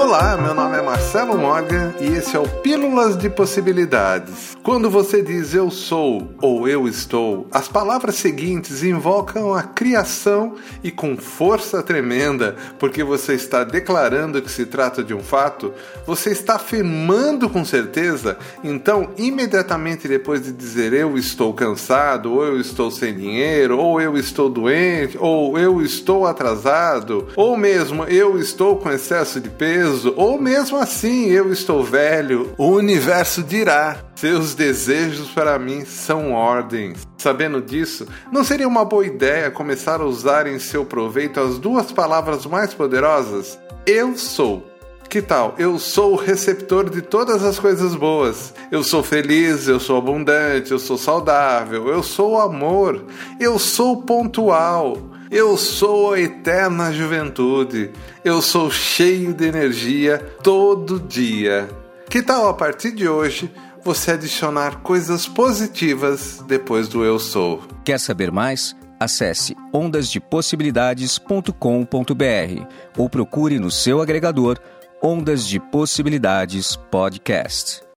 Olá, meu nome é Marcelo Morgan e esse é o Pílulas de Possibilidades. Quando você diz eu sou ou eu estou, as palavras seguintes invocam a criação e com força tremenda, porque você está declarando que se trata de um fato, você está afirmando com certeza, então imediatamente depois de dizer eu estou cansado, ou eu estou sem dinheiro, ou eu estou doente, ou eu estou atrasado, ou mesmo eu estou com excesso de peso, peso, ou mesmo assim eu estou velho, o universo dirá: seus desejos para mim são ordens. Sabendo disso, não seria uma boa ideia começar a usar em seu proveito as duas palavras mais poderosas? Eu sou. Que tal? Eu sou o receptor de todas as coisas boas. Eu sou feliz, eu sou abundante, eu sou saudável, eu sou amor, eu sou pontual. Eu sou a eterna juventude. Eu sou cheio de energia todo dia. Que tal a partir de hoje você adicionar coisas positivas depois do eu sou? Quer saber mais? Acesse ondasdepossibilidades.com.br ou procure no seu agregador Ondas de Possibilidades Podcast.